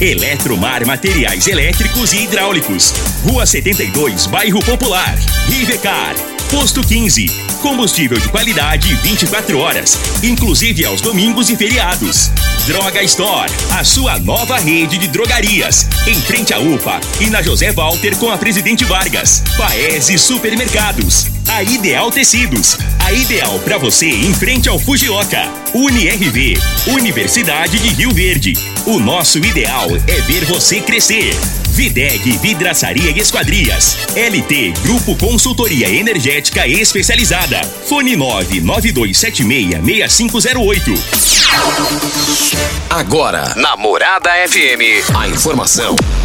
Eletromar Materiais Elétricos e Hidráulicos. Rua 72, Bairro Popular. Rivecar. Posto 15. Combustível de qualidade 24 horas, inclusive aos domingos e feriados. Droga Store, a sua nova rede de drogarias. Em frente à UPA e na José Walter com a Presidente Vargas. Paese Supermercados. A Ideal Tecidos. A ideal para você em frente ao Fujioka. UniRV. Universidade de Rio Verde. O nosso ideal é ver você crescer. Videg Vidraçaria e Esquadrias. LT Grupo Consultoria Energética Especializada. Fone 992766508. Agora, na Morada FM, a informação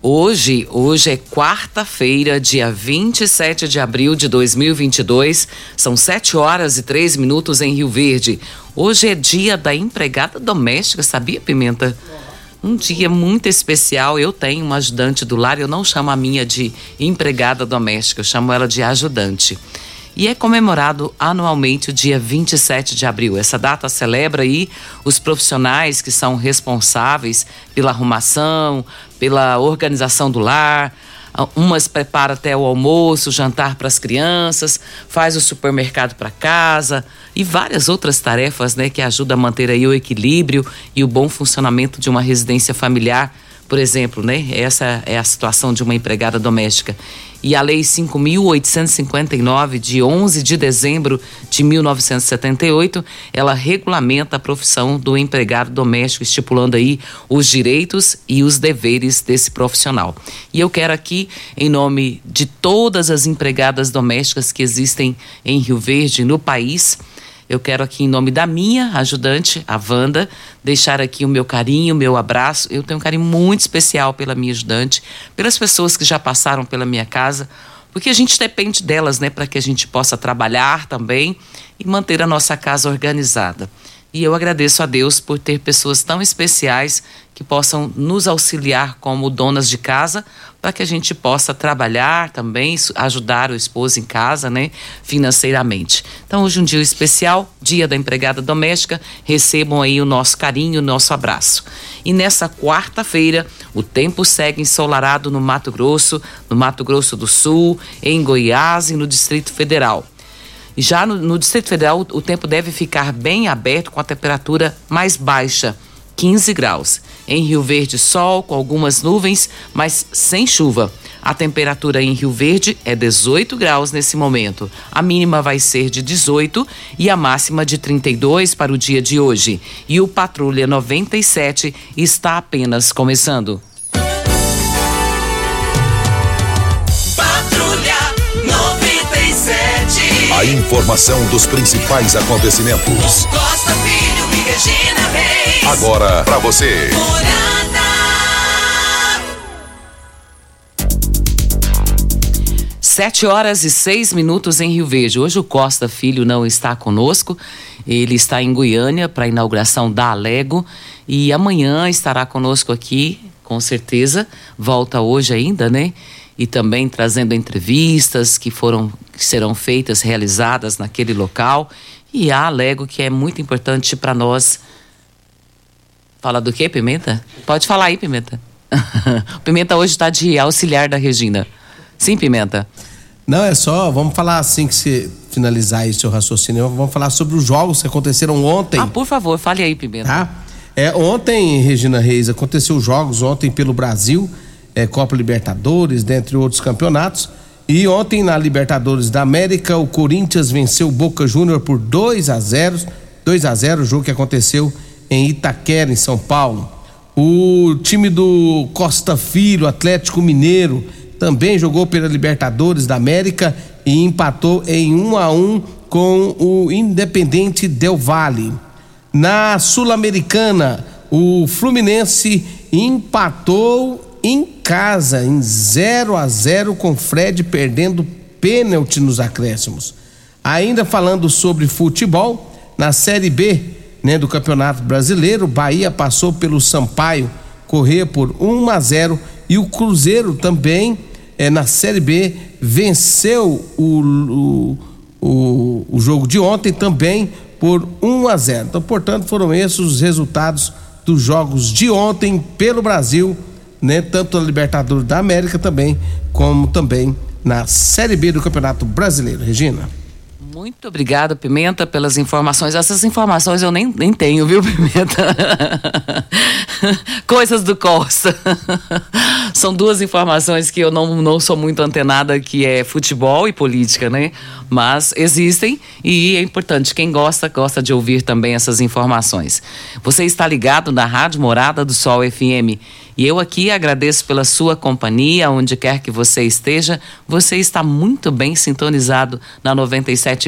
Hoje, hoje é quarta-feira, dia 27 de abril de 2022. São 7 horas e 3 minutos em Rio Verde. Hoje é dia da empregada doméstica, sabia, Pimenta? Um dia muito especial. Eu tenho uma ajudante do lar, eu não chamo a minha de empregada doméstica, eu chamo ela de ajudante e é comemorado anualmente o dia 27 de abril. Essa data celebra aí os profissionais que são responsáveis pela arrumação, pela organização do lar. Umas prepara até o almoço, jantar para as crianças, faz o supermercado para casa e várias outras tarefas, né, que ajudam a manter aí o equilíbrio e o bom funcionamento de uma residência familiar por exemplo, né? Essa é a situação de uma empregada doméstica. E a Lei 5.859, de 11 de dezembro de 1978, ela regulamenta a profissão do empregado doméstico, estipulando aí os direitos e os deveres desse profissional. E eu quero aqui, em nome de todas as empregadas domésticas que existem em Rio Verde, no país, eu quero aqui, em nome da minha ajudante, a Wanda, deixar aqui o meu carinho, o meu abraço. Eu tenho um carinho muito especial pela minha ajudante, pelas pessoas que já passaram pela minha casa, porque a gente depende delas, né, para que a gente possa trabalhar também e manter a nossa casa organizada. E eu agradeço a Deus por ter pessoas tão especiais que possam nos auxiliar como donas de casa, para que a gente possa trabalhar também, ajudar o esposo em casa, né, financeiramente. Então, hoje é um dia especial, Dia da Empregada Doméstica. Recebam aí o nosso carinho, o nosso abraço. E nessa quarta-feira, o tempo segue ensolarado no Mato Grosso, no Mato Grosso do Sul, em Goiás e no Distrito Federal. Já no, no Distrito Federal, o, o tempo deve ficar bem aberto com a temperatura mais baixa, 15 graus. Em Rio Verde, sol com algumas nuvens, mas sem chuva. A temperatura em Rio Verde é 18 graus nesse momento. A mínima vai ser de 18 e a máxima de 32 para o dia de hoje. E o Patrulha 97 está apenas começando. A informação dos principais acontecimentos. Costa Filho e Regina. Agora para você. Sete horas e seis minutos em Rio Verde. Hoje o Costa Filho não está conosco. Ele está em Goiânia para a inauguração da Alego e amanhã estará conosco aqui, com certeza. Volta hoje ainda, né? e também trazendo entrevistas que foram que serão feitas, realizadas naquele local. E há alego que é muito importante para nós. Fala do que, Pimenta? Pode falar aí, Pimenta. Pimenta hoje está de auxiliar da Regina. Sim, Pimenta. Não, é só, vamos falar assim que você finalizar aí seu raciocínio, vamos falar sobre os jogos que aconteceram ontem. Ah, por favor, fale aí, Pimenta. Tá? É, ontem, Regina Reis, aconteceu os jogos ontem pelo Brasil é, Copa Libertadores, dentre outros campeonatos. E ontem na Libertadores da América, o Corinthians venceu o Boca Júnior por 2 a 0, 2 a 0, jogo que aconteceu em Itaquera, em São Paulo. O time do Costa Filho, Atlético Mineiro, também jogou pela Libertadores da América e empatou em 1 a 1 com o Independente Del Valle. Na Sul-Americana, o Fluminense empatou em casa em 0 a 0 com Fred perdendo pênalti nos acréscimos. Ainda falando sobre futebol, na Série B né, do Campeonato Brasileiro, Bahia passou pelo Sampaio correr por 1 a 0 e o Cruzeiro também é, na Série B venceu o, o, o, o jogo de ontem também por 1 a 0. Então, portanto, foram esses os resultados dos jogos de ontem pelo Brasil, né? Tanto na Libertadores da América também, como também na Série B do Campeonato Brasileiro. Regina. Muito obrigada, Pimenta, pelas informações. Essas informações eu nem, nem tenho, viu, Pimenta? Coisas do Costa. São duas informações que eu não, não sou muito antenada, que é futebol e política, né? Mas existem e é importante. Quem gosta, gosta de ouvir também essas informações. Você está ligado na Rádio Morada do Sol FM. E eu aqui agradeço pela sua companhia, onde quer que você esteja. Você está muito bem sintonizado na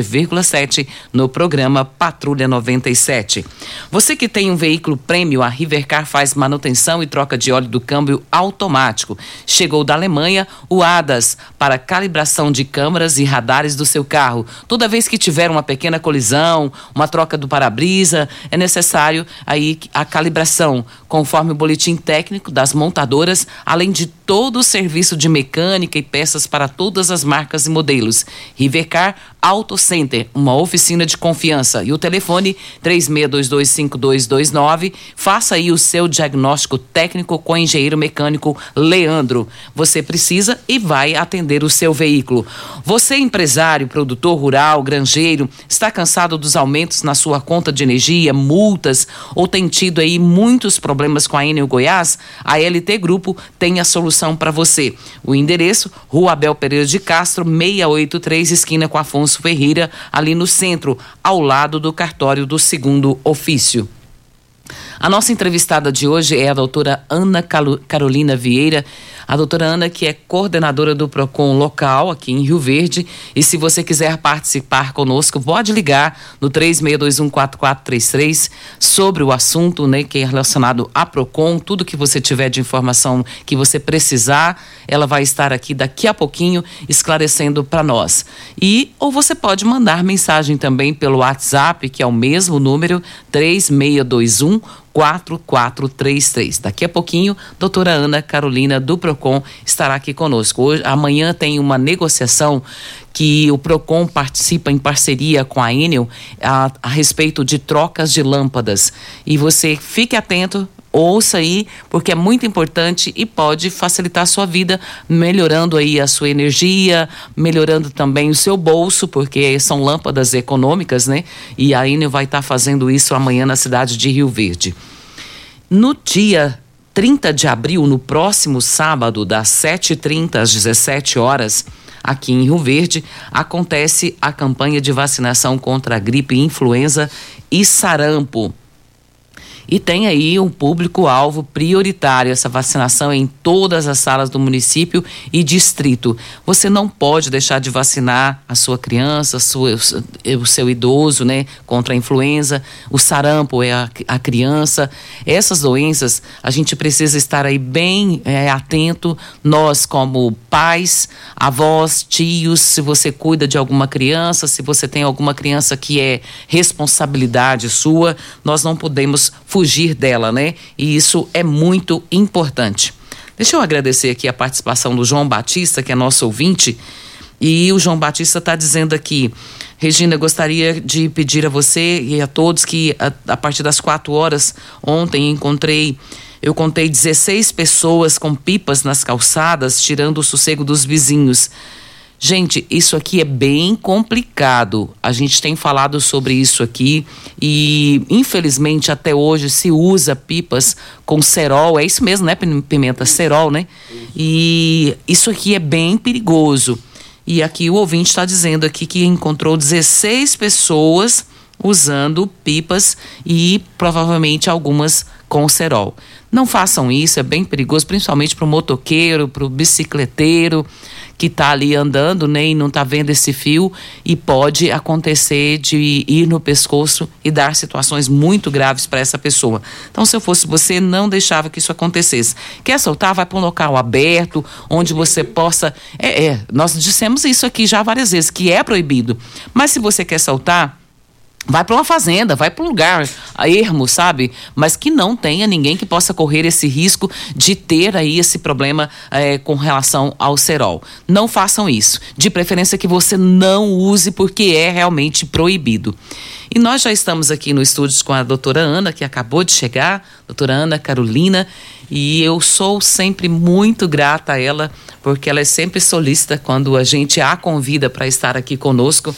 97,7 no programa Patrulha 97. Você que tem um veículo prêmio, a Rivercar faz manutenção e troca de óleo do câmbio automático. Chegou da Alemanha o ADAS para calibração de câmeras e radares do seu carro. Toda vez que tiver uma pequena colisão, uma troca do para-brisa, é necessário aí a calibração, conforme o boletim técnico das montadoras, além de todo o serviço de mecânica e peças para todas as marcas e modelos. Rivercar Auto Center, uma oficina de confiança. E o telefone 36225229. Faça aí o seu diagnóstico técnico com o engenheiro mecânico Leandro. Você precisa e vai atender o seu veículo. Você, empresário, produtor rural, granjeiro, está cansado dos aumentos na sua conta de energia, multas ou tem tido aí muitos problemas com a Enel Goiás? A LT Grupo tem a solução para você. O endereço: Rua Abel Pereira de Castro, 683, esquina com Afonso Ferreira, ali no centro, ao lado do cartório do segundo ofício. A nossa entrevistada de hoje é a doutora Ana Carolina Vieira. A doutora Ana, que é coordenadora do PROCON local aqui em Rio Verde. E se você quiser participar conosco, pode ligar no 36214433 sobre o assunto né, que é relacionado a PROCON. Tudo que você tiver de informação que você precisar, ela vai estar aqui daqui a pouquinho esclarecendo para nós. E ou você pode mandar mensagem também pelo WhatsApp, que é o mesmo número 3621 4433. Daqui a pouquinho, doutora Ana Carolina do Procon estará aqui conosco. Hoje, amanhã tem uma negociação que o Procon participa em parceria com a Enel a, a respeito de trocas de lâmpadas. E você fique atento, ouça aí, porque é muito importante e pode facilitar a sua vida, melhorando aí a sua energia, melhorando também o seu bolso, porque são lâmpadas econômicas, né? E a Enel vai estar tá fazendo isso amanhã na cidade de Rio Verde. No dia 30 de abril, no próximo sábado, das 7h30 às 17 horas, aqui em Rio Verde, acontece a campanha de vacinação contra a gripe influenza e sarampo. E tem aí um público-alvo prioritário. Essa vacinação é em todas as salas do município e distrito. Você não pode deixar de vacinar a sua criança, a sua, o seu idoso, né? Contra a influenza. O sarampo é a, a criança. Essas doenças, a gente precisa estar aí bem é, atento. Nós, como pais, avós, tios, se você cuida de alguma criança, se você tem alguma criança que é responsabilidade sua, nós não podemos fugir fugir dela, né? E isso é muito importante. Deixa eu agradecer aqui a participação do João Batista, que é nosso ouvinte. E o João Batista está dizendo aqui, Regina, gostaria de pedir a você e a todos que a, a partir das quatro horas ontem encontrei eu contei 16 pessoas com pipas nas calçadas, tirando o sossego dos vizinhos. Gente, isso aqui é bem complicado. A gente tem falado sobre isso aqui e, infelizmente, até hoje se usa pipas com cerol. É isso mesmo, né, Pimenta? Cerol, né? E isso aqui é bem perigoso. E aqui o ouvinte está dizendo aqui que encontrou 16 pessoas usando pipas e provavelmente algumas com cerol. Não façam isso, é bem perigoso, principalmente para o motoqueiro, para o bicicleteiro que está ali andando né, e não está vendo esse fio e pode acontecer de ir no pescoço e dar situações muito graves para essa pessoa. Então, se eu fosse você, não deixava que isso acontecesse. Quer soltar? Vai para um local aberto, onde você possa. É, é, nós dissemos isso aqui já várias vezes, que é proibido. Mas se você quer soltar, Vai para uma fazenda, vai para um lugar ermo, sabe? Mas que não tenha ninguém que possa correr esse risco de ter aí esse problema é, com relação ao cerol. Não façam isso. De preferência que você não use, porque é realmente proibido. E nós já estamos aqui no estúdio com a doutora Ana, que acabou de chegar, doutora Ana Carolina, e eu sou sempre muito grata a ela, porque ela é sempre solícita quando a gente a convida para estar aqui conosco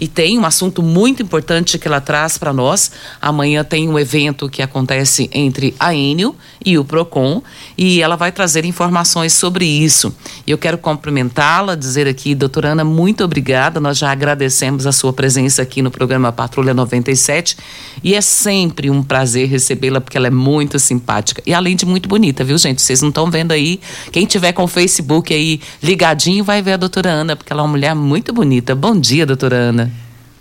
e tem um assunto muito importante que ela traz para nós. Amanhã tem um evento que acontece entre a Enio e o Procon e ela vai trazer informações sobre isso. Eu quero cumprimentá-la, dizer aqui, doutora Ana, muito obrigada. Nós já agradecemos a sua presença aqui no programa Patrulha 97 e é sempre um prazer recebê-la porque ela é muito simpática e além de muito bonita, viu, gente? Vocês não estão vendo aí? Quem tiver com o Facebook aí ligadinho vai ver a doutora Ana, porque ela é uma mulher muito bonita. Bom dia, doutora Ana.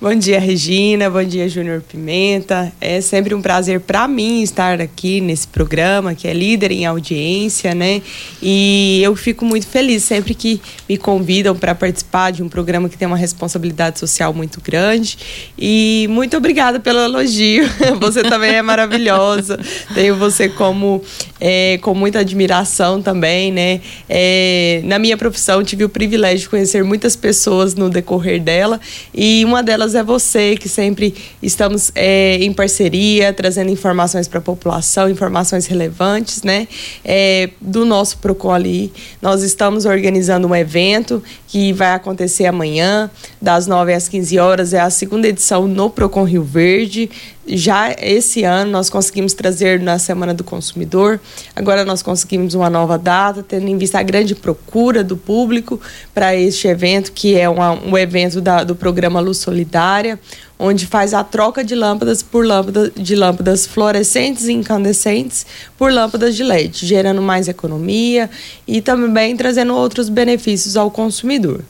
Bom dia, Regina. Bom dia, Júnior Pimenta. É sempre um prazer para mim estar aqui nesse programa, que é líder em audiência, né? E eu fico muito feliz sempre que me convidam para participar de um programa que tem uma responsabilidade social muito grande. E muito obrigada pelo elogio. Você também é maravilhosa. Tenho você como é, com muita admiração também, né? É, na minha profissão tive o privilégio de conhecer muitas pessoas no decorrer dela e uma delas é você, que sempre estamos é, em parceria, trazendo informações para a população, informações relevantes, né? É, do nosso Procon ali. Nós estamos organizando um evento que vai acontecer amanhã, das 9 às 15 horas, é a segunda edição no Procon Rio Verde já esse ano nós conseguimos trazer na Semana do Consumidor. Agora nós conseguimos uma nova data, tendo em vista a grande procura do público para este evento, que é uma, um evento da, do programa Luz Solidária, onde faz a troca de lâmpadas por lâmpadas de lâmpadas fluorescentes e incandescentes por lâmpadas de LED, gerando mais economia e também trazendo outros benefícios ao consumidor.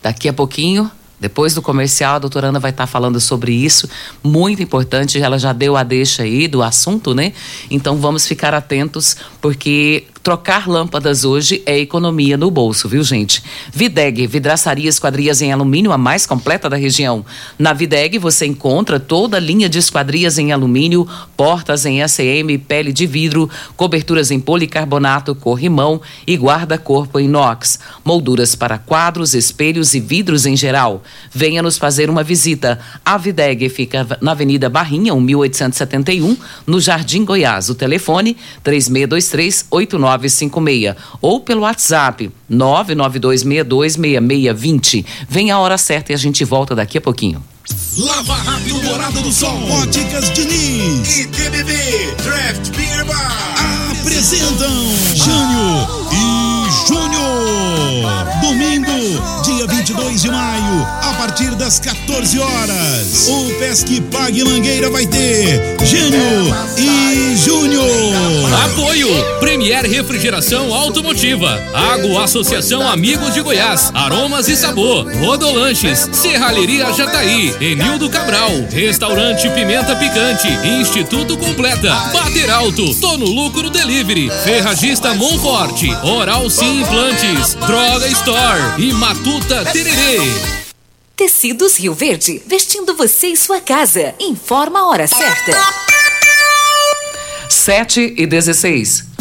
Daqui a pouquinho depois do comercial, a doutora Ana vai estar falando sobre isso, muito importante, ela já deu a deixa aí do assunto, né? Então vamos ficar atentos, porque Trocar lâmpadas hoje é economia no bolso, viu, gente? Videg, vidraçaria esquadrias em alumínio, a mais completa da região. Na Videg você encontra toda a linha de esquadrias em alumínio, portas em ACM, pele de vidro, coberturas em policarbonato, corrimão e guarda-corpo inox, molduras para quadros, espelhos e vidros em geral. Venha nos fazer uma visita. A Videg fica na Avenida Barrinha, 1871, no Jardim Goiás. O telefone 3623 89 3956 ou pelo WhatsApp 992626620. Vem a hora certa e a gente volta daqui a pouquinho. Lava Rápido Morada do Sol, Óticas Diniz e TBB Draft Beer Bar apresentam Jânio e. Domingo, dia 22 de maio, a partir das 14 horas. O Pesque Pague Mangueira vai ter Gênio e Júnior. Apoio Premier Refrigeração Automotiva, Água Associação Amigos de Goiás, Aromas e Sabor, Rodolanches, Serralheria Jataí, Enildo Cabral, Restaurante Pimenta Picante, Instituto Completa, Bater Alto, Tô no Lucro Delivery, Ferragista Monforte, Oral Sim Implantes, Droga Store e Matuta Tererê. Tecidos Rio Verde, vestindo você e sua casa. Informa a hora certa. 7 e 16.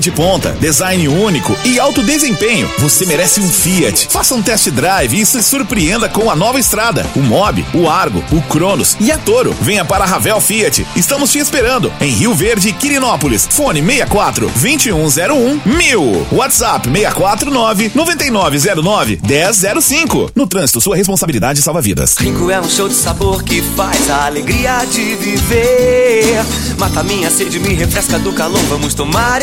de ponta, design único e alto desempenho. Você merece um Fiat. Faça um test drive e se surpreenda com a nova estrada, o Mob, o Argo, o Cronos e a Toro. Venha para a Ravel Fiat. Estamos te esperando em Rio Verde, Quirinópolis. Fone 64 2101 1000. WhatsApp 649 9909 1005. No trânsito, sua responsabilidade salva vidas. Rinco é um show de sabor que faz a alegria de viver. Mata minha sede, me refresca do calor. Vamos tomar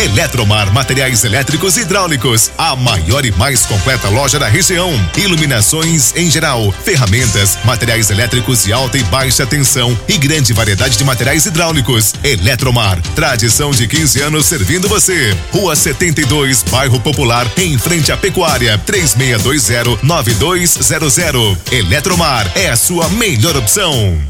Eletromar Materiais Elétricos e Hidráulicos, a maior e mais completa loja da região. Iluminações em geral, ferramentas, materiais elétricos de alta e baixa tensão e grande variedade de materiais hidráulicos. Eletromar, tradição de 15 anos servindo você. Rua 72, Bairro Popular, em frente à Pecuária, 3620-9200. Eletromar é a sua melhor opção.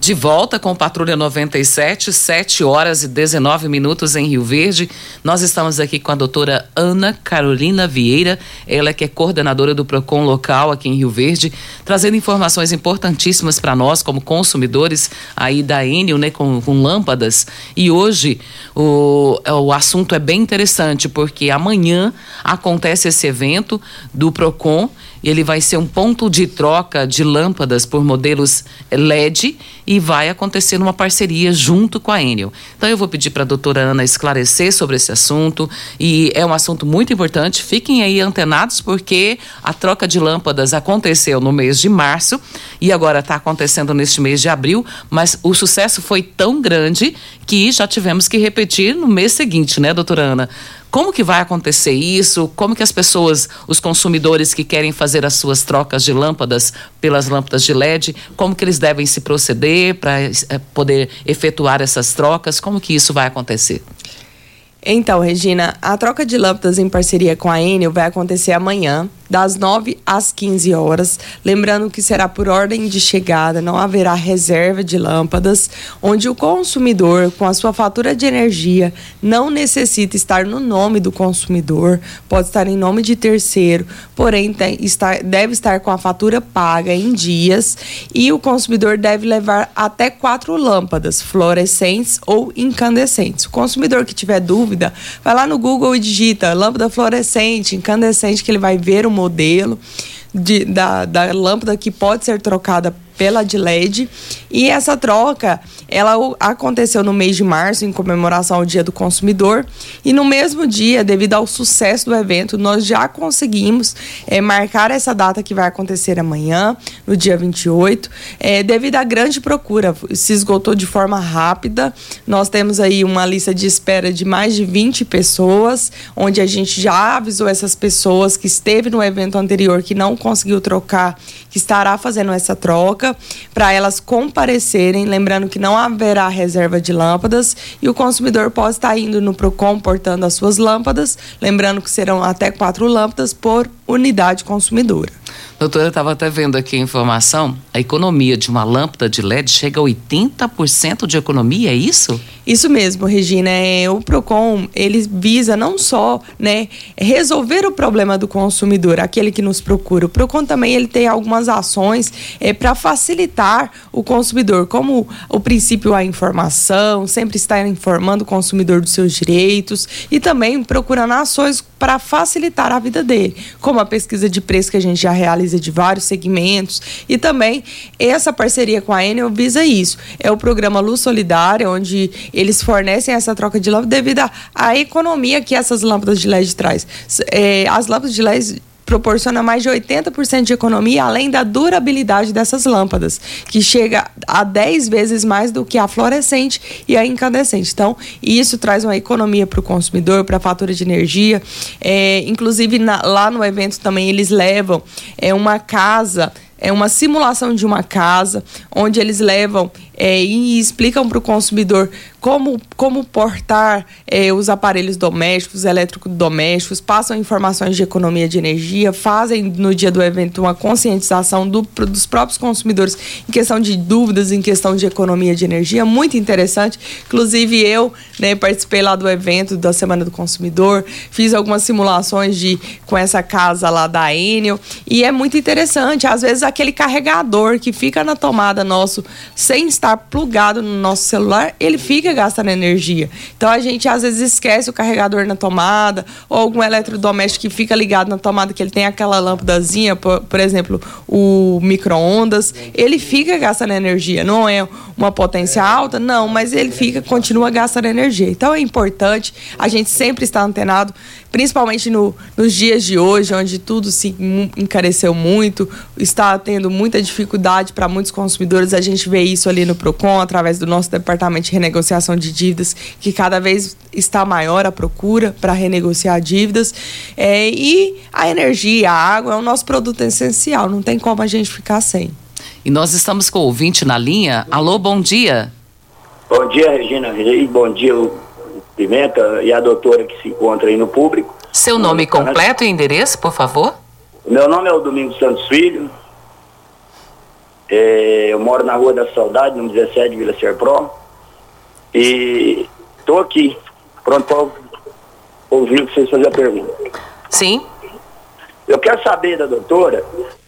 De volta com Patrulha 97, 7 horas e 19 minutos em Rio Verde. Nós estamos aqui com a doutora Ana Carolina Vieira, ela que é coordenadora do PROCON local aqui em Rio Verde, trazendo informações importantíssimas para nós como consumidores aí da Enel, né, com, com lâmpadas. E hoje o, o assunto é bem interessante, porque amanhã acontece esse evento do PROCON e ele vai ser um ponto de troca de lâmpadas por modelos LED e vai acontecer numa parceria junto com a Enel. Então eu vou pedir para a doutora Ana esclarecer sobre esse assunto e é um assunto muito importante. Fiquem aí antenados porque a troca de lâmpadas aconteceu no mês de março e agora está acontecendo neste mês de abril, mas o sucesso foi tão grande que já tivemos que repetir no mês seguinte, né, doutora Ana? Como que vai acontecer isso? Como que as pessoas, os consumidores que querem fazer as suas trocas de lâmpadas pelas lâmpadas de LED, como que eles devem se proceder para é, poder efetuar essas trocas? Como que isso vai acontecer? Então, Regina, a troca de lâmpadas em parceria com a Enel vai acontecer amanhã, das 9 às 15 horas. Lembrando que será por ordem de chegada, não haverá reserva de lâmpadas, onde o consumidor, com a sua fatura de energia, não necessita estar no nome do consumidor, pode estar em nome de terceiro, porém tem, está, deve estar com a fatura paga em dias e o consumidor deve levar até quatro lâmpadas, fluorescentes ou incandescentes. O consumidor que tiver dúvida, vai lá no Google e digita lâmpada fluorescente, incandescente, que ele vai ver o modelo de, da, da lâmpada que pode ser trocada pela de LED. E essa troca, ela aconteceu no mês de março, em comemoração ao Dia do Consumidor. E no mesmo dia, devido ao sucesso do evento, nós já conseguimos é, marcar essa data que vai acontecer amanhã, no dia 28. É, devido à grande procura, se esgotou de forma rápida. Nós temos aí uma lista de espera de mais de 20 pessoas, onde a gente já avisou essas pessoas que esteve no evento anterior que não conseguiu trocar, que estará fazendo essa troca. Pública para elas comparecerem, lembrando que não haverá reserva de lâmpadas e o consumidor pode estar indo no Procon portando as suas lâmpadas, lembrando que serão até quatro lâmpadas por unidade consumidora. Doutora, eu estava até vendo aqui a informação, a economia de uma lâmpada de LED chega a 80% de economia, é isso? Isso mesmo, Regina. É, o Procon, ele visa não só né, resolver o problema do consumidor, aquele que nos procura. O Procon também ele tem algumas ações é, para facilitar o consumidor, como o princípio a informação, sempre estar informando o consumidor dos seus direitos e também procurando ações para facilitar a vida dele, como a pesquisa de preço que a gente já realiza de vários segmentos e também essa parceria com a Enel visa isso. É o programa Luz Solidária, onde eles fornecem essa troca de lâmpadas devido à economia que essas lâmpadas de LED traz. É, as lâmpadas de LED proporciona mais de 80% de economia, além da durabilidade dessas lâmpadas, que chega a 10 vezes mais do que a fluorescente e a incandescente. Então, isso traz uma economia para o consumidor, para a fatura de energia. É, inclusive, na, lá no evento também eles levam é, uma casa é uma simulação de uma casa, onde eles levam é, e explicam para o consumidor como, como portar é, os aparelhos domésticos, eletrodomésticos, passam informações de economia de energia, fazem no dia do evento uma conscientização do, dos próprios consumidores em questão de dúvidas, em questão de economia de energia, muito interessante. Inclusive eu né, participei lá do evento da Semana do Consumidor, fiz algumas simulações de com essa casa lá da Enel e é muito interessante. Às vezes aquele carregador que fica na tomada nosso sem estar plugado no nosso celular, ele fica gastando energia. Então a gente às vezes esquece o carregador na tomada ou algum eletrodoméstico que fica ligado na tomada que ele tem aquela lâmpadazinha, por, por exemplo, o micro-ondas, ele fica gastando energia. Não é uma potência alta, não, mas ele fica continua gastando energia. Então é importante a gente sempre estar antenado principalmente no, nos dias de hoje, onde tudo se encareceu muito, está tendo muita dificuldade para muitos consumidores. A gente vê isso ali no PROCON, através do nosso departamento de renegociação de dívidas, que cada vez está maior a procura para renegociar dívidas. É, e a energia, a água é o nosso produto essencial, não tem como a gente ficar sem. E nós estamos com o ouvinte na linha. Alô, bom dia. Bom dia, Regina Reis. Bom dia, Pimenta e a doutora que se encontra aí no público. Seu nome completo e endereço, por favor? Meu nome é o Domingos Santos Filho. É, eu moro na Rua da Saudade, no 17, Vila Serpro. E estou aqui, pronto para ouvir vocês fazer a pergunta. Sim. Eu quero saber da doutora,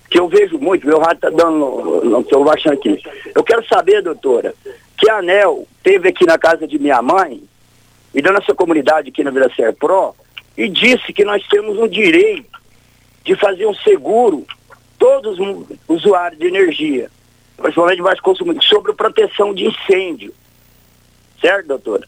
que eu vejo muito, meu rádio está dando, não estou baixando aqui. Eu quero saber, doutora, que ANEL teve aqui na casa de minha mãe e da nossa comunidade aqui na Vila Serpro e disse que nós temos um direito de fazer um seguro, todos os usuários de energia, principalmente mais consumidores, sobre proteção de incêndio. Certo, doutora?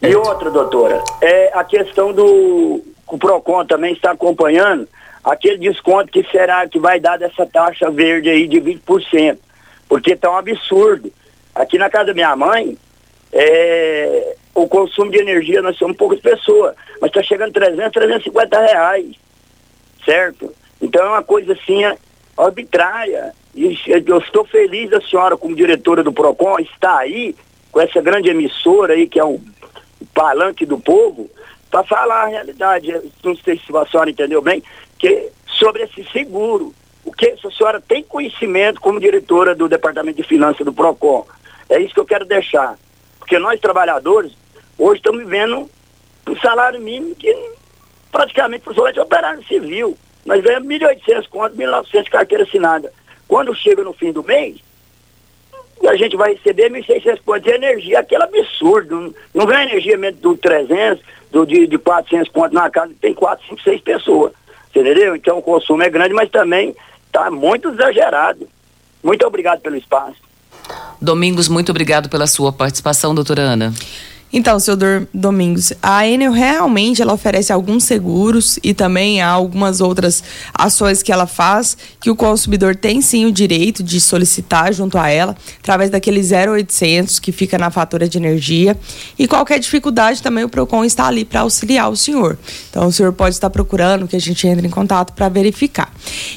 E outra, doutora, é a questão do. O PROCON também está acompanhando aquele desconto que será que vai dar dessa taxa verde aí de 20%. Porque está um absurdo. Aqui na casa da minha mãe, é, o consumo de energia, nós somos poucas pessoas, mas está chegando 300, 350 reais, certo? Então é uma coisa assim arbitrária. E eu estou feliz da senhora, como diretora do PROCON, estar aí com essa grande emissora aí, que é o palanque do povo, para falar a realidade. Não sei se a senhora entendeu bem, que sobre esse seguro. O que a senhora tem conhecimento como diretora do Departamento de Finanças do PROCON. É isso que eu quero deixar. Porque nós, trabalhadores, Hoje estamos vivendo um salário mínimo que praticamente principalmente operário civil. Nós ganhamos 1.800 conto, 1.900 carteira assinada. Quando chega no fim do mês, a gente vai receber 1.600 contos de energia, aquele absurdo. Não, não vem energia mesmo do 300, do, de, de 400 contos na casa, tem 4, 5, 6 pessoas. Entendeu? Então o consumo é grande, mas também está muito exagerado. Muito obrigado pelo espaço. Domingos, muito obrigado pela sua participação, doutora Ana. Então, seu Domingos, a Enel realmente ela oferece alguns seguros e também há algumas outras ações que ela faz que o consumidor tem sim o direito de solicitar junto a ela, através daquele 0800 que fica na fatura de energia. E qualquer dificuldade também o Procon está ali para auxiliar o senhor. Então, o senhor pode estar procurando que a gente entre em contato para verificar.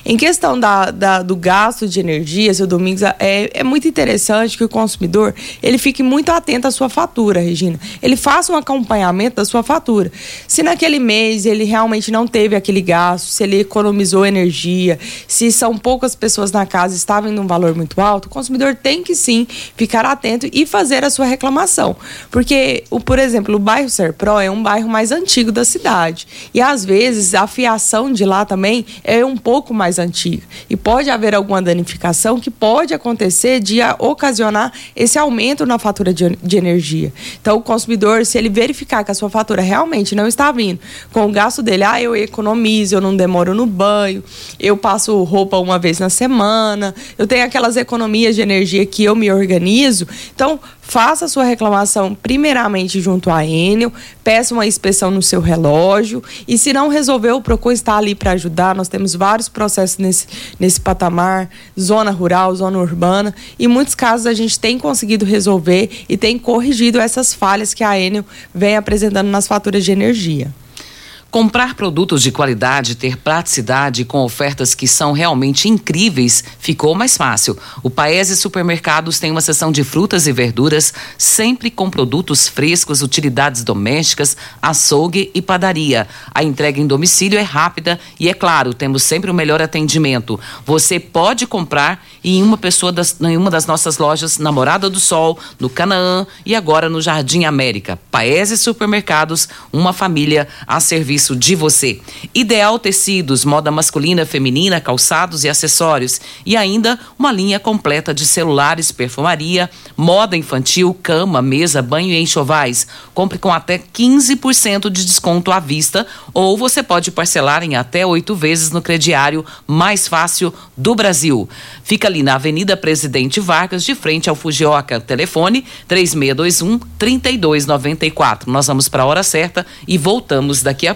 Em questão da, da- do gasto de energia, seu Domingos, é, é muito interessante que o consumidor ele fique muito atento à sua fatura, Regina. Ele faça um acompanhamento da sua fatura. Se naquele mês ele realmente não teve aquele gasto, se ele economizou energia, se são poucas pessoas na casa estavam em um valor muito alto, o consumidor tem que sim ficar atento e fazer a sua reclamação. Porque, o, por exemplo, o bairro Serpro é um bairro mais antigo da cidade. E às vezes a fiação de lá também é um pouco mais antiga. E pode haver alguma danificação que pode acontecer de ocasionar esse aumento na fatura de, de energia. Então, o consumidor, se ele verificar que a sua fatura realmente não está vindo com o gasto dele, ah, eu economizo, eu não demoro no banho, eu passo roupa uma vez na semana, eu tenho aquelas economias de energia que eu me organizo. Então, faça sua reclamação primeiramente junto à Enel, peça uma inspeção no seu relógio e se não resolver, o Procon está ali para ajudar. Nós temos vários processos nesse, nesse patamar, zona rural, zona urbana, e muitos casos a gente tem conseguido resolver e tem corrigido essas falhas que a Enel vem apresentando nas faturas de energia. Comprar produtos de qualidade, ter praticidade com ofertas que são realmente incríveis, ficou mais fácil. O Paese Supermercados tem uma seção de frutas e verduras, sempre com produtos frescos, utilidades domésticas, açougue e padaria. A entrega em domicílio é rápida e, é claro, temos sempre o melhor atendimento. Você pode comprar em uma pessoa das, em uma das nossas lojas, Namorada do Sol, no Canaã e agora no Jardim América. Paese Supermercados, uma família a serviço de você. Ideal Tecidos, moda masculina, feminina, calçados e acessórios. E ainda uma linha completa de celulares, perfumaria, moda infantil, cama, mesa, banho e enxovais. Compre com até 15% de desconto à vista ou você pode parcelar em até oito vezes no crediário mais fácil do Brasil. Fica ali na Avenida Presidente Vargas, de frente ao Fujioka. Telefone 3621 3294. Nós vamos para a hora certa e voltamos daqui a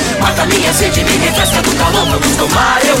Mata minha sede, me refresca do calor. Vamos tomar eu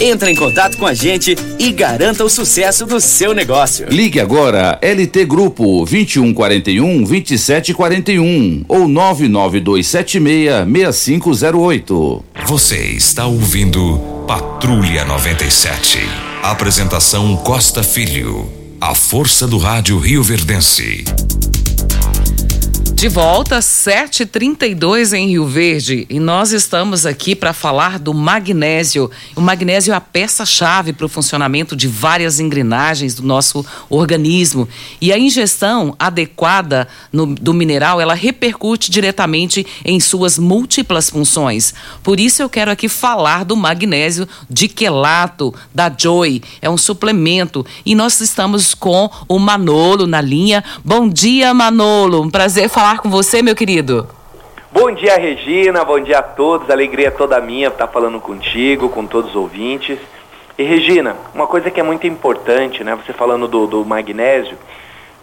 Entre em contato com a gente e garanta o sucesso do seu negócio. Ligue agora LT Grupo 2141 2741 ou 99276 6508. Você está ouvindo Patrulha 97. Apresentação Costa Filho. A força do rádio Rio Verdense. De volta, 7h32 em Rio Verde. E nós estamos aqui para falar do magnésio. O magnésio é a peça-chave para o funcionamento de várias engrenagens do nosso organismo. E a ingestão adequada no, do mineral, ela repercute diretamente em suas múltiplas funções. Por isso eu quero aqui falar do magnésio de quelato, da Joy. É um suplemento. E nós estamos com o Manolo na linha. Bom dia, Manolo. Um prazer falar com você, meu querido. Bom dia, Regina. Bom dia a todos. Alegria toda minha estar falando contigo, com todos os ouvintes. E Regina, uma coisa que é muito importante, né? Você falando do, do magnésio,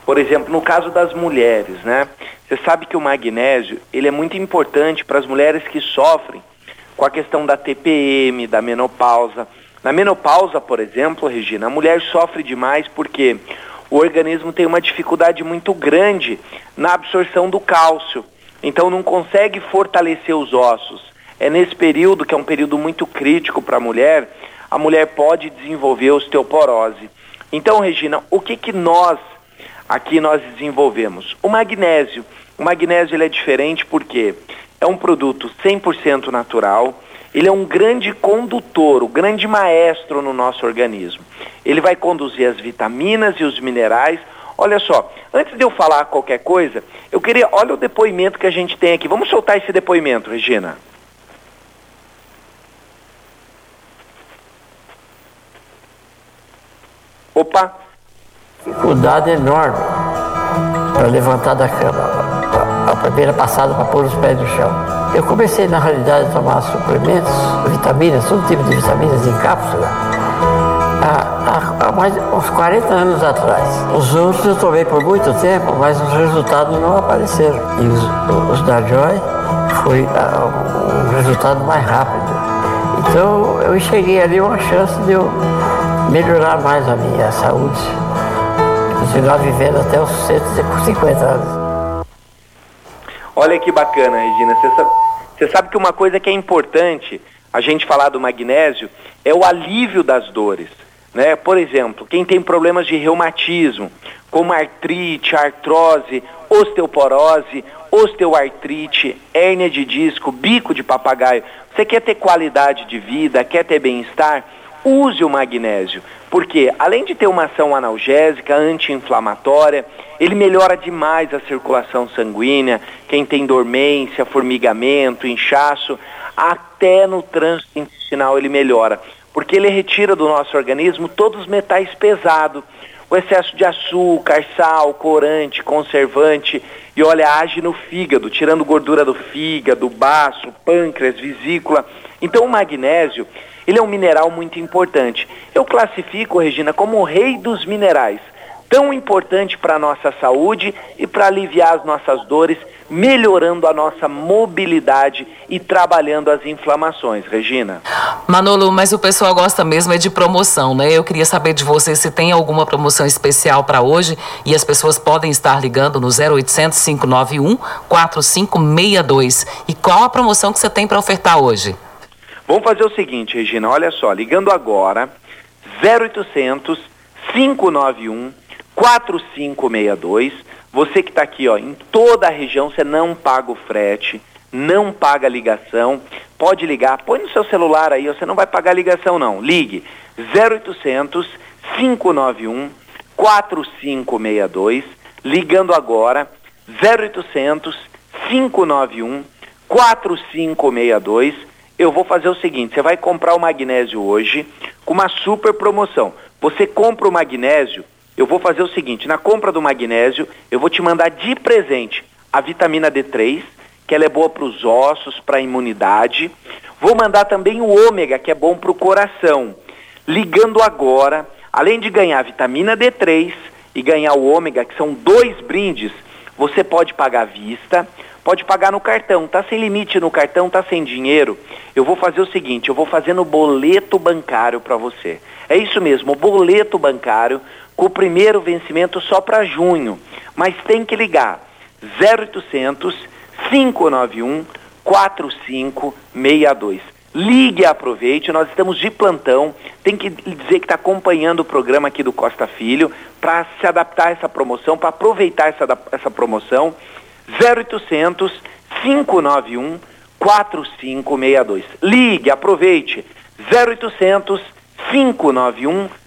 por exemplo, no caso das mulheres, né? Você sabe que o magnésio ele é muito importante para as mulheres que sofrem com a questão da TPM, da menopausa. Na menopausa, por exemplo, Regina, a mulher sofre demais porque o organismo tem uma dificuldade muito grande na absorção do cálcio. Então não consegue fortalecer os ossos. É nesse período, que é um período muito crítico para a mulher, a mulher pode desenvolver osteoporose. Então, Regina, o que, que nós aqui nós desenvolvemos? O magnésio. O magnésio ele é diferente porque é um produto 100% natural, ele é um grande condutor, o grande maestro no nosso organismo. Ele vai conduzir as vitaminas e os minerais. Olha só, antes de eu falar qualquer coisa, eu queria, olha o depoimento que a gente tem aqui. Vamos soltar esse depoimento, Regina. Opa! Dificuldade enorme para levantar da cama. Primeira passada para pôr os pés no chão. Eu comecei, na realidade, a tomar suplementos, vitaminas, todo tipo de vitaminas em cápsula, há, há, há mais uns 40 anos atrás. Os outros eu tomei por muito tempo, mas os resultados não apareceram. E os, os da Joy foi uh, um resultado mais rápido. Então eu enxerguei ali uma chance de eu melhorar mais a minha saúde. Continuar vivendo até os 150 anos. Olha que bacana, Regina. Você sabe, sabe que uma coisa que é importante a gente falar do magnésio é o alívio das dores. Né? Por exemplo, quem tem problemas de reumatismo, como artrite, artrose, osteoporose, osteoartrite, hérnia de disco, bico de papagaio, você quer ter qualidade de vida, quer ter bem-estar, use o magnésio. Porque além de ter uma ação analgésica, anti-inflamatória, ele melhora demais a circulação sanguínea, quem tem dormência, formigamento, inchaço, até no trânsito intestinal ele melhora porque ele retira do nosso organismo todos os metais pesados. O excesso de açúcar, sal, corante, conservante e olha, age no fígado, tirando gordura do fígado, baço, pâncreas, vesícula. Então o magnésio, ele é um mineral muito importante. Eu classifico, Regina, como o rei dos minerais. Tão importante para a nossa saúde e para aliviar as nossas dores, melhorando a nossa mobilidade e trabalhando as inflamações. Regina. Manolo, mas o pessoal gosta mesmo é de promoção, né? Eu queria saber de você se tem alguma promoção especial para hoje e as pessoas podem estar ligando no 0800 591 4562. E qual a promoção que você tem para ofertar hoje? Vamos fazer o seguinte, Regina, olha só, ligando agora 0800 591 4562. Você que está aqui, ó, em toda a região, você não paga o frete, não paga a ligação. Pode ligar, põe no seu celular aí, você não vai pagar a ligação não. Ligue 0800 591 4562, ligando agora 0800 591 4562. Eu vou fazer o seguinte, você vai comprar o magnésio hoje com uma super promoção. Você compra o magnésio, eu vou fazer o seguinte, na compra do magnésio, eu vou te mandar de presente a vitamina D3, que ela é boa para os ossos, para a imunidade. Vou mandar também o ômega, que é bom para o coração. Ligando agora, além de ganhar vitamina D3 e ganhar o ômega, que são dois brindes, você pode pagar à vista, pode pagar no cartão. Tá sem limite no cartão, tá sem dinheiro? Eu vou fazer o seguinte, eu vou fazer no boleto bancário para você. É isso mesmo, o boleto bancário com o primeiro vencimento só para junho. Mas tem que ligar 0800 591 4562. Ligue e aproveite, nós estamos de plantão. Tem que dizer que está acompanhando o programa aqui do Costa Filho para se adaptar a essa promoção, para aproveitar essa, essa promoção. 0800 591 4562. Ligue, aproveite. 0800 591 4562,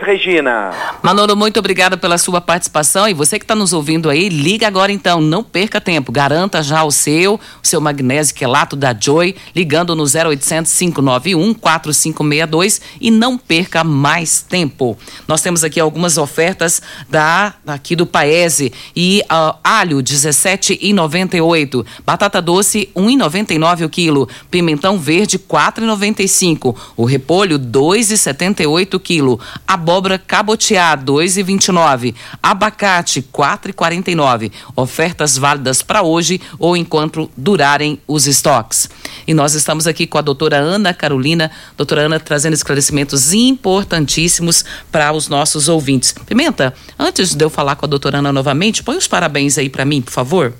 Regina. Manolo, muito obrigada pela sua participação. E você que está nos ouvindo aí, liga agora então, não perca tempo. Garanta já o seu, o seu magnésio quelato da Joy, ligando no 0800 591 4562 e não perca mais tempo. Nós temos aqui algumas ofertas da aqui do Paese e uh, alho 17,98, batata doce 1,99 o quilo, pimentão verde 4,95, o repolho 2,78 quilo. Abóbora cabotiá 2,29. Abacate 4,49. Ofertas válidas para hoje ou enquanto durarem os estoques. E nós estamos aqui com a doutora Ana Carolina, doutora Ana trazendo esclarecimentos importantíssimos para os nossos ouvintes. Pimenta, antes de eu falar com a doutora Ana novamente, põe os parabéns aí para mim, por favor.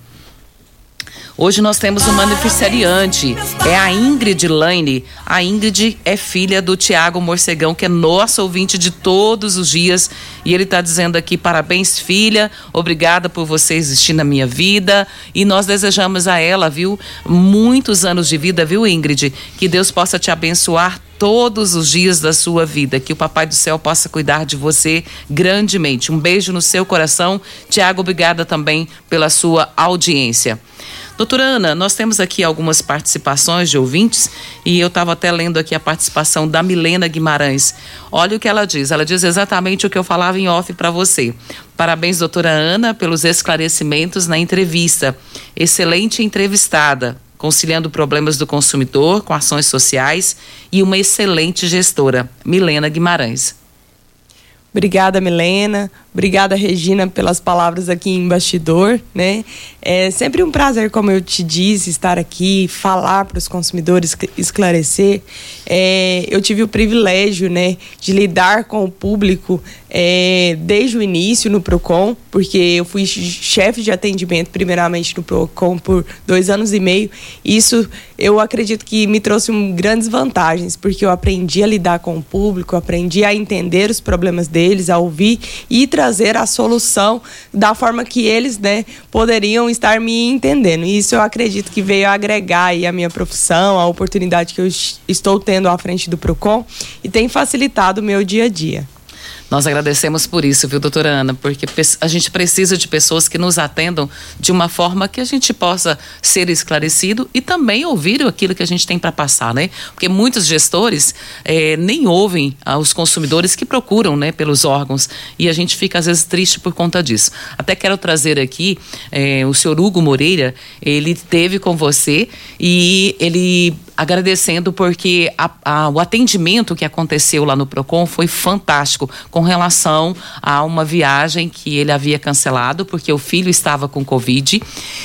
Hoje nós temos um beneficiariante, é a Ingrid Laine. A Ingrid é filha do Tiago Morcegão, que é nosso ouvinte de todos os dias. E ele está dizendo aqui: parabéns, filha, obrigada por você existir na minha vida. E nós desejamos a ela, viu, muitos anos de vida, viu, Ingrid? Que Deus possa te abençoar todos os dias da sua vida. Que o Papai do Céu possa cuidar de você grandemente. Um beijo no seu coração. Tiago, obrigada também pela sua audiência. Doutora Ana, nós temos aqui algumas participações de ouvintes e eu estava até lendo aqui a participação da Milena Guimarães. Olha o que ela diz. Ela diz exatamente o que eu falava em off para você. Parabéns, doutora Ana, pelos esclarecimentos na entrevista. Excelente entrevistada conciliando problemas do consumidor com ações sociais e uma excelente gestora, Milena Guimarães. Obrigada, Milena. Obrigada, Regina, pelas palavras aqui em bastidor, né? É sempre um prazer, como eu te disse, estar aqui, falar para os consumidores, esclarecer. É, eu tive o privilégio, né, de lidar com o público é, desde o início no Procon, porque eu fui chefe de atendimento primeiramente no Procon por dois anos e meio. Isso eu acredito que me trouxe um, grandes vantagens, porque eu aprendi a lidar com o público, aprendi a entender os problemas deles, a ouvir e trazer trazer a solução da forma que eles né, poderiam estar me entendendo. E isso eu acredito que veio agregar aí a minha profissão, a oportunidade que eu estou tendo à frente do PROCON e tem facilitado o meu dia a dia. Nós agradecemos por isso, viu, doutora Ana? Porque a gente precisa de pessoas que nos atendam de uma forma que a gente possa ser esclarecido e também ouvir aquilo que a gente tem para passar, né? Porque muitos gestores é, nem ouvem os consumidores que procuram, né, pelos órgãos e a gente fica às vezes triste por conta disso. Até quero trazer aqui é, o senhor Hugo Moreira, ele teve com você e ele agradecendo porque a, a, o atendimento que aconteceu lá no Procon foi fantástico com relação a uma viagem que ele havia cancelado porque o filho estava com covid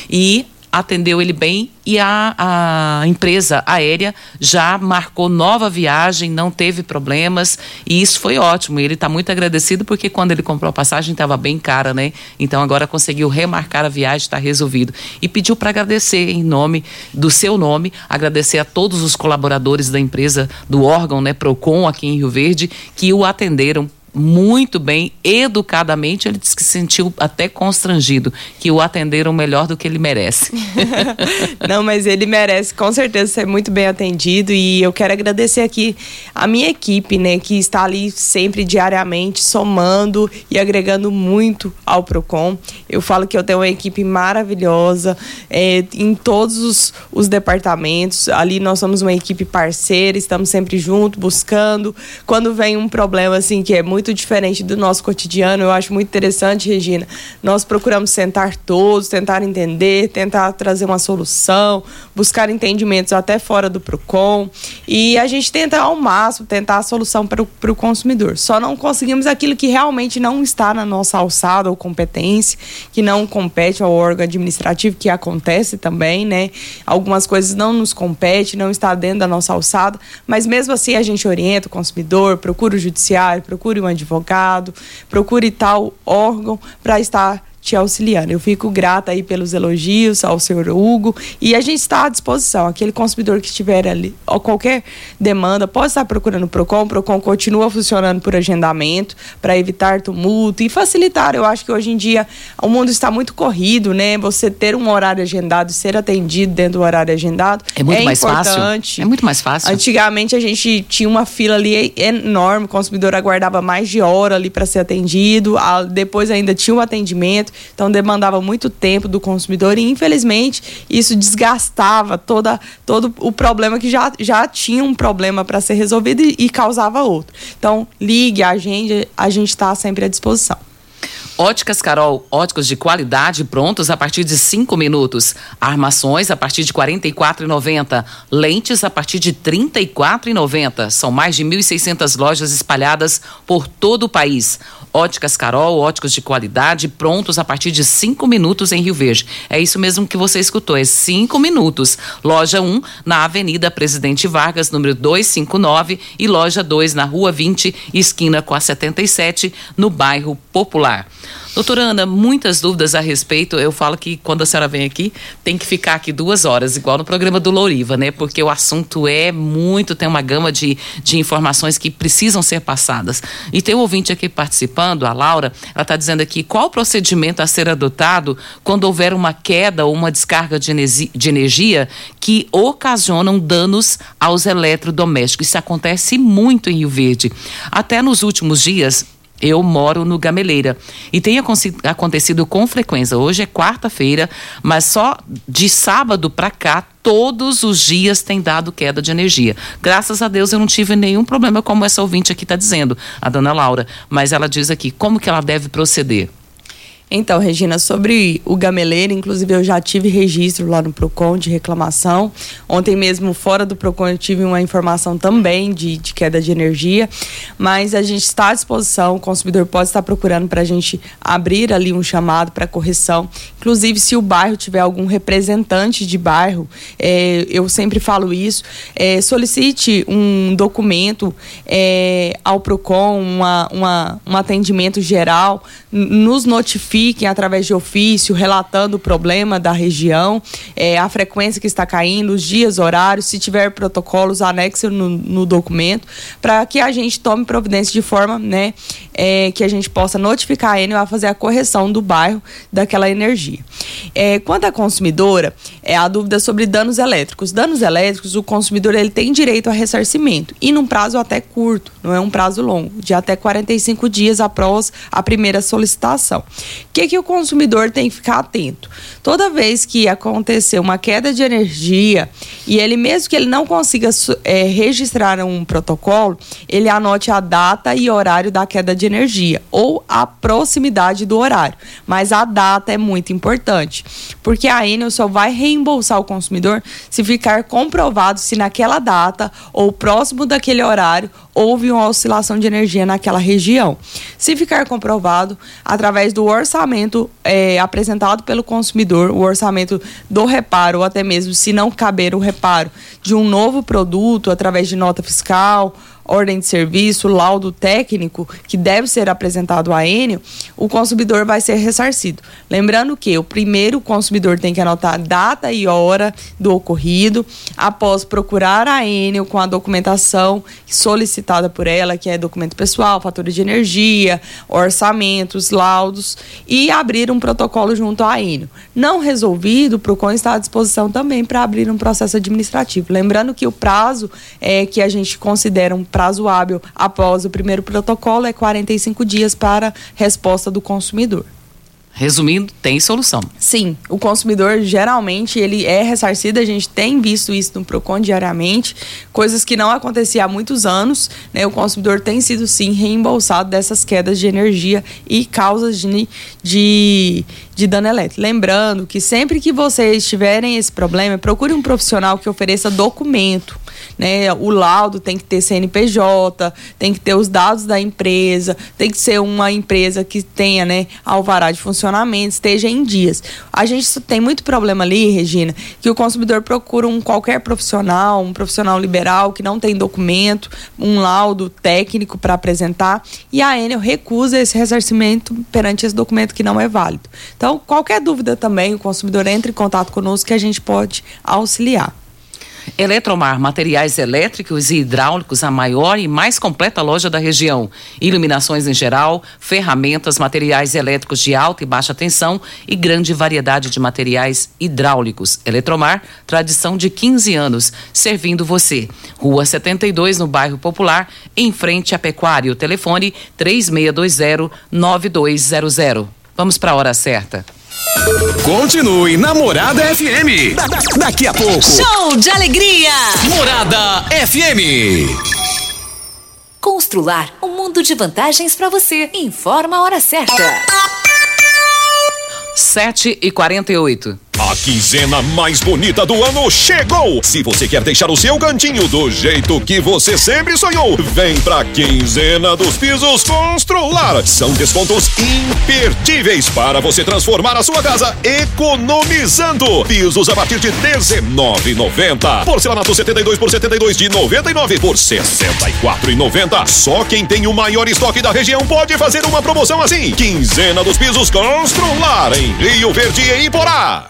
e atendeu ele bem e a, a empresa aérea já marcou nova viagem, não teve problemas e isso foi ótimo. Ele está muito agradecido porque quando ele comprou a passagem estava bem cara, né? Então agora conseguiu remarcar a viagem, está resolvido. E pediu para agradecer em nome do seu nome, agradecer a todos os colaboradores da empresa, do órgão, né, Procon aqui em Rio Verde, que o atenderam muito bem, educadamente, ele disse que se sentiu até constrangido, que o atenderam melhor do que ele merece. Não, mas ele merece com certeza ser muito bem atendido e eu quero agradecer aqui a minha equipe, né, que está ali sempre diariamente somando e agregando muito ao Procon. Eu falo que eu tenho uma equipe maravilhosa é, em todos os, os departamentos. Ali nós somos uma equipe parceira, estamos sempre juntos, buscando. Quando vem um problema assim que é muito muito diferente do nosso cotidiano. Eu acho muito interessante, Regina. Nós procuramos sentar todos, tentar entender, tentar trazer uma solução, buscar entendimentos até fora do PROCON. E a gente tenta ao máximo tentar a solução para o consumidor. Só não conseguimos aquilo que realmente não está na nossa alçada ou competência, que não compete ao órgão administrativo, que acontece também, né? Algumas coisas não nos compete, não está dentro da nossa alçada, mas mesmo assim a gente orienta o consumidor, procura o judiciário, procure uma advogado, procure tal órgão para estar te auxiliando. Eu fico grata aí pelos elogios ao senhor Hugo e a gente está à disposição. Aquele consumidor que estiver ali, ou qualquer demanda, pode estar procurando o PROCON. O PROCON continua funcionando por agendamento para evitar tumulto e facilitar. Eu acho que hoje em dia o mundo está muito corrido, né? Você ter um horário agendado e ser atendido dentro do horário agendado é muito é mais importante. fácil. É muito mais fácil. Antigamente a gente tinha uma fila ali enorme, o consumidor aguardava mais de hora ali para ser atendido, depois ainda tinha um atendimento então demandava muito tempo do consumidor e infelizmente isso desgastava toda, todo o problema que já, já tinha um problema para ser resolvido e, e causava outro. Então ligue, agende, a gente está sempre à disposição. Óticas Carol, óticos de qualidade prontos a partir de 5 minutos. Armações a partir de R$ 44,90. Lentes a partir de R$ 34,90. São mais de 1.600 lojas espalhadas por todo o país. Óticas Carol, óticos de qualidade, prontos a partir de cinco minutos em Rio Verde. É isso mesmo que você escutou, é cinco minutos. Loja 1, na Avenida Presidente Vargas, número 259, e loja 2, na Rua 20, esquina com a 77, no bairro Popular. Doutora Ana, muitas dúvidas a respeito. Eu falo que quando a senhora vem aqui, tem que ficar aqui duas horas, igual no programa do Louriva, né? Porque o assunto é muito, tem uma gama de, de informações que precisam ser passadas. E tem um ouvinte aqui participando, a Laura, ela está dizendo aqui qual o procedimento a ser adotado quando houver uma queda ou uma descarga de, de energia que ocasionam danos aos eletrodomésticos. Isso acontece muito em Rio Verde. Até nos últimos dias, eu moro no Gameleira e tem acontecido com frequência. Hoje é quarta-feira, mas só de sábado para cá todos os dias tem dado queda de energia. Graças a Deus eu não tive nenhum problema como essa ouvinte aqui está dizendo, a dona Laura. Mas ela diz aqui como que ela deve proceder. Então, Regina, sobre o gameleiro, inclusive eu já tive registro lá no Procon de reclamação. Ontem mesmo, fora do Procon, eu tive uma informação também de, de queda de energia. Mas a gente está à disposição, o consumidor pode estar procurando para a gente abrir ali um chamado para correção. Inclusive, se o bairro tiver algum representante de bairro, é, eu sempre falo isso, é, solicite um documento é, ao Procon, uma, uma, um atendimento geral, nos notifique fiquem através de ofício relatando o problema da região, é, a frequência que está caindo, os dias, horários, se tiver protocolos, anexe no, no documento, para que a gente tome providência de forma né, é, que a gente possa notificar a Enel a fazer a correção do bairro daquela energia. É, quanto à consumidora, é a dúvida sobre danos elétricos. Danos elétricos, o consumidor ele tem direito a ressarcimento e num prazo até curto, não é um prazo longo, de até 45 dias após a primeira solicitação. Que, que o consumidor tem que ficar atento? Toda vez que acontecer uma queda de energia e ele, mesmo que ele não consiga é, registrar um protocolo, ele anote a data e horário da queda de energia ou a proximidade do horário. Mas a data é muito importante, porque a Enel só vai reembolsar o consumidor se ficar comprovado se naquela data ou próximo daquele horário houve uma oscilação de energia naquela região. Se ficar comprovado, através do orçamento é, apresentado pelo consumidor, o orçamento do reparo, ou até mesmo se não caber o reparo de um novo produto, através de nota fiscal ordem de serviço, laudo técnico que deve ser apresentado à Enel, o consumidor vai ser ressarcido. Lembrando que o primeiro consumidor tem que anotar a data e hora do ocorrido, após procurar a Enel com a documentação solicitada por ela, que é documento pessoal, fatura de energia, orçamentos, laudos, e abrir um protocolo junto à Enel. Não resolvido, o PROCON está à disposição também para abrir um processo administrativo. Lembrando que o prazo é que a gente considera um prazo prazo hábil após o primeiro protocolo é 45 dias para resposta do consumidor. Resumindo, tem solução. Sim, o consumidor geralmente ele é ressarcido, a gente tem visto isso no Procon diariamente, coisas que não aconteciam há muitos anos, né? O consumidor tem sido sim reembolsado dessas quedas de energia e causas de, de, de dano elétrico. Lembrando que sempre que vocês tiverem esse problema, procure um profissional que ofereça documento né? O laudo tem que ter CNPJ, tem que ter os dados da empresa, tem que ser uma empresa que tenha, né, alvará de funcionamento, esteja em dias. A gente tem muito problema ali, Regina, que o consumidor procura um qualquer profissional, um profissional liberal que não tem documento, um laudo técnico para apresentar, e a Enel recusa esse ressarcimento perante esse documento que não é válido. Então, qualquer dúvida também, o consumidor entra em contato conosco que a gente pode auxiliar. Eletromar, materiais elétricos e hidráulicos, a maior e mais completa loja da região. Iluminações em geral, ferramentas, materiais elétricos de alta e baixa tensão e grande variedade de materiais hidráulicos. Eletromar, tradição de 15 anos, servindo você. Rua 72, no bairro Popular, em frente à Pecuária. O telefone 3620 9200. Vamos para a hora certa. Continue Namorada FM. Da, da, daqui a pouco. Show de alegria. Morada FM. Constrular um mundo de vantagens para você. Informa a hora certa. 7 e 48 a quinzena mais bonita do ano chegou! Se você quer deixar o seu cantinho do jeito que você sempre sonhou, vem pra quinzena dos pisos Constrular. São descontos imperdíveis para você transformar a sua casa economizando. Pisos a partir de R$19,90. Porcelanato 72 por 72 de 99 por 64,90. Só quem tem o maior estoque da região pode fazer uma promoção assim. Quinzena dos pisos Constrular em Rio Verde e Iporá.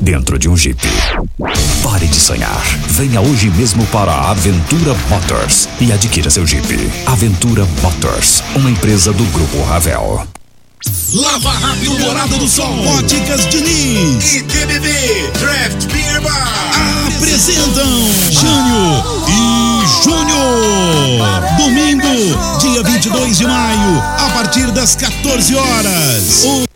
dentro de um Jeep. Pare de sonhar. Venha hoje mesmo para a Aventura Motors e adquira seu Jeep. Aventura Motors, uma empresa do Grupo Ravel. Lava Rápido Morada do Sol, Óticas Diniz e TBB Draft Beer Bar apresentam Jânio e Júnior. Domingo, dia 22 de maio, a partir das 14 horas. O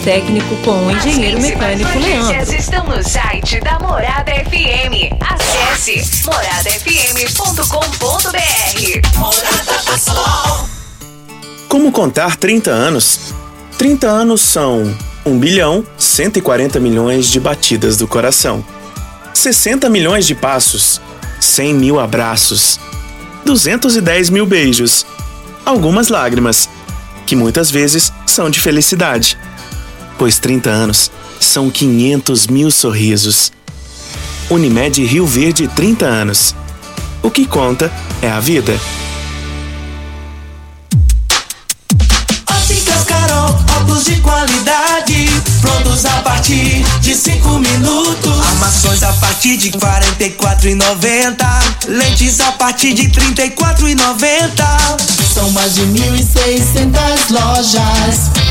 técnico com o engenheiro mecânico Leandro. estão no site da Morada FM. Acesse moradafm.com.br. Morada do Sol. Como contar 30 anos? 30 anos são 1 bilhão 140 milhões de batidas do coração. 60 milhões de passos, 100 mil abraços, 210 mil beijos, algumas lágrimas, que muitas vezes são de felicidade. Pois 30 anos são 500 mil sorrisos. Unimed Rio Verde 30 anos. O que conta é a vida. Óticas Carol, óculos de qualidade, prontos a partir de 5 minutos. Armações a partir de 44,90. Lentes a partir de 34,90. São mais de 1.600 lojas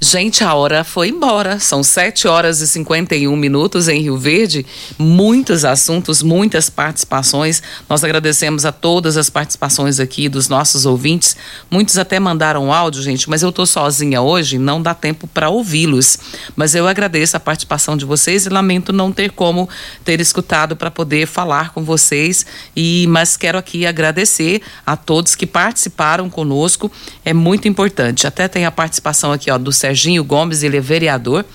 Gente, a hora foi embora. São 7 horas e 51 minutos em Rio Verde. Muitos assuntos, muitas participações. Nós agradecemos a todas as participações aqui dos nossos ouvintes. Muitos até mandaram áudio, gente, mas eu tô sozinha hoje, não dá tempo para ouvi-los. Mas eu agradeço a participação de vocês e lamento não ter como ter escutado para poder falar com vocês. E mas quero aqui agradecer a todos que participaram conosco. É muito importante. Até tem a participação aqui, ó, do Serginho Gomes, ele é vereador,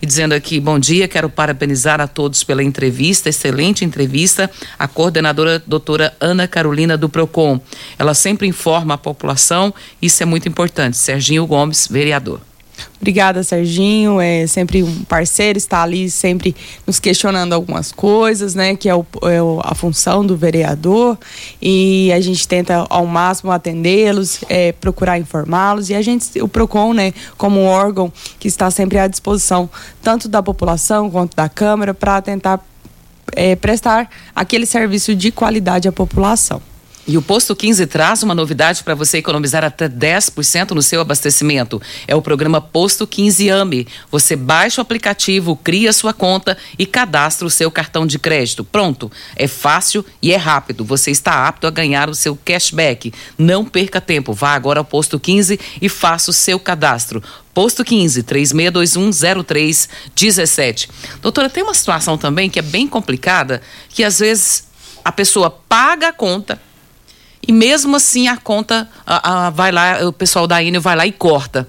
e dizendo aqui: bom dia, quero parabenizar a todos pela entrevista, excelente entrevista. A coordenadora doutora Ana Carolina do PROCON. Ela sempre informa a população, isso é muito importante. Serginho Gomes, vereador. Obrigada, Serginho. É sempre um parceiro, está ali sempre nos questionando algumas coisas, né? Que é, o, é a função do vereador. E a gente tenta ao máximo atendê-los, é, procurar informá-los. E a gente, o PROCON, né, como um órgão que está sempre à disposição, tanto da população quanto da Câmara, para tentar é, prestar aquele serviço de qualidade à população. E o Posto 15 traz uma novidade para você economizar até 10% no seu abastecimento. É o programa Posto 15 AME. Você baixa o aplicativo, cria sua conta e cadastra o seu cartão de crédito. Pronto. É fácil e é rápido. Você está apto a ganhar o seu cashback. Não perca tempo. Vá agora ao Posto 15 e faça o seu cadastro. Posto 15, 36210317. Doutora, tem uma situação também que é bem complicada, que às vezes a pessoa paga a conta, e mesmo assim a conta a, a, vai lá, o pessoal da Enel vai lá e corta.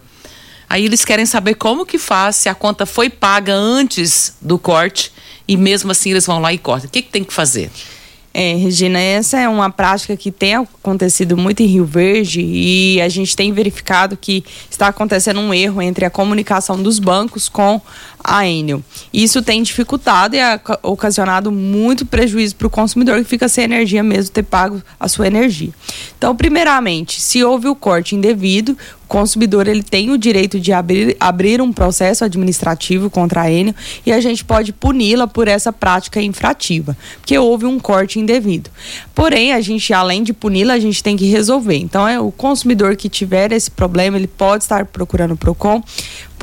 Aí eles querem saber como que faz, se a conta foi paga antes do corte e mesmo assim eles vão lá e cortam. O que, que tem que fazer? É, Regina, essa é uma prática que tem acontecido muito em Rio Verde e a gente tem verificado que está acontecendo um erro entre a comunicação dos bancos com a Enel. Isso tem dificultado e ocasionado muito prejuízo para o consumidor que fica sem energia mesmo ter pago a sua energia. Então, primeiramente, se houve o corte indevido, consumidor ele tem o direito de abrir, abrir um processo administrativo contra a Enel e a gente pode puni-la por essa prática infrativa, porque houve um corte indevido. Porém, a gente, além de puni-la, a gente tem que resolver. Então, é o consumidor que tiver esse problema, ele pode estar procurando o PROCON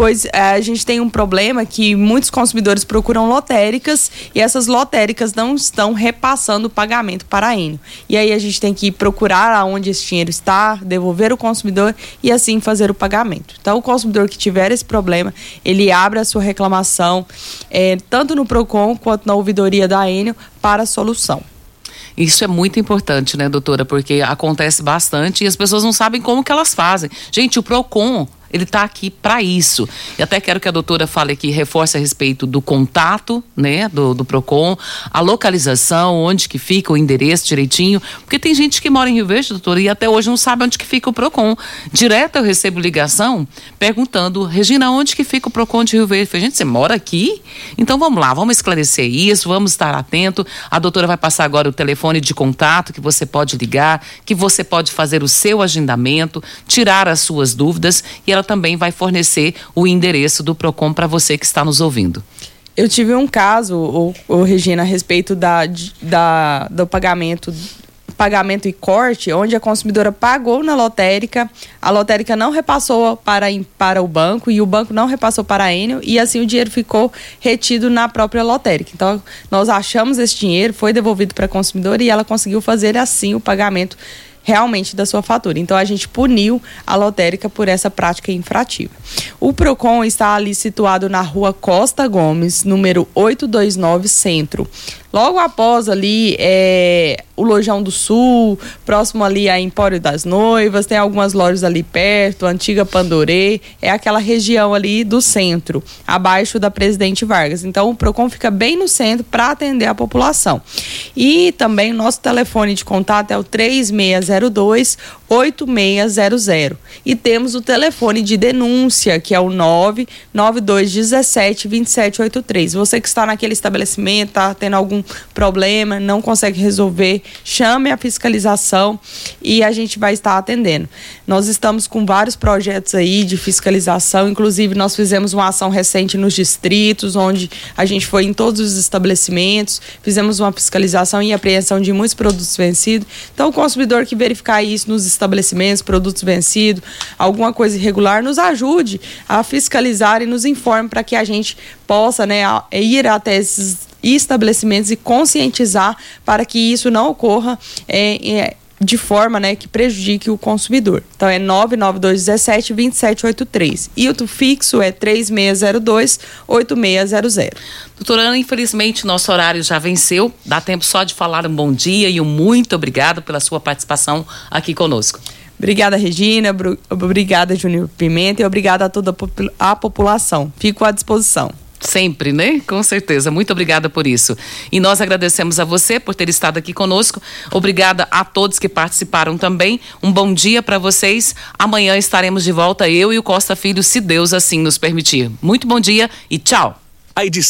pois é, a gente tem um problema que muitos consumidores procuram lotéricas e essas lotéricas não estão repassando o pagamento para a Enio. E aí a gente tem que procurar aonde esse dinheiro está, devolver o consumidor e assim fazer o pagamento. Então, o consumidor que tiver esse problema, ele abre a sua reclamação é, tanto no PROCON quanto na ouvidoria da Enio para a solução. Isso é muito importante, né, doutora? Porque acontece bastante e as pessoas não sabem como que elas fazem. Gente, o PROCON ele está aqui para isso. E até quero que a doutora fale aqui, reforce a respeito do contato, né, do, do PROCON, a localização, onde que fica o endereço direitinho, porque tem gente que mora em Rio Verde, doutora, e até hoje não sabe onde que fica o PROCON. Direto eu recebo ligação perguntando, Regina, onde que fica o PROCON de Rio Verde? Eu falei, gente, você mora aqui? Então vamos lá, vamos esclarecer isso, vamos estar atento. A doutora vai passar agora o telefone de contato que você pode ligar, que você pode fazer o seu agendamento, tirar as suas dúvidas e ela ela também vai fornecer o endereço do PROCON para você que está nos ouvindo. Eu tive um caso, o, o Regina, a respeito da, da, do pagamento pagamento e corte, onde a consumidora pagou na lotérica, a lotérica não repassou para, para o banco e o banco não repassou para a Enel e assim o dinheiro ficou retido na própria lotérica. Então, nós achamos esse dinheiro, foi devolvido para a consumidora e ela conseguiu fazer assim o pagamento realmente da sua fatura. Então a gente puniu a lotérica por essa prática infrativa. O Procon está ali situado na rua Costa Gomes, número 829 Centro. Logo após ali é, o Lojão do Sul, próximo ali a Empório das Noivas, tem algumas lojas ali perto, a antiga Pandorê, é aquela região ali do centro, abaixo da Presidente Vargas. Então o Procon fica bem no centro para atender a população. E também o nosso telefone de contato é o 3602 8600. E temos o telefone de denúncia, que é o 99217 2783. Você que está naquele estabelecimento, está tendo algum problema, não consegue resolver, chame a fiscalização e a gente vai estar atendendo. Nós estamos com vários projetos aí de fiscalização, inclusive nós fizemos uma ação recente nos distritos, onde a gente foi em todos os estabelecimentos, fizemos uma fiscalização e apreensão de muitos produtos vencidos. Então, o consumidor que verificar isso nos estabelecimentos, produtos vencidos, alguma coisa irregular, nos ajude a fiscalizar e nos informe para que a gente possa né, ir até esses estabelecimentos e conscientizar para que isso não ocorra é, é, de forma né, que prejudique o consumidor. Então é 99217 2783. E o fixo é 3602 8600. Doutora Ana, infelizmente nosso horário já venceu. Dá tempo só de falar um bom dia e um muito obrigado pela sua participação aqui conosco. Obrigada, Regina. Obrigada, Júnior Pimenta. E obrigada a toda a população. Fico à disposição. Sempre, né? Com certeza. Muito obrigada por isso. E nós agradecemos a você por ter estado aqui conosco. Obrigada a todos que participaram também. Um bom dia para vocês. Amanhã estaremos de volta, eu e o Costa Filho, se Deus assim nos permitir. Muito bom dia e tchau.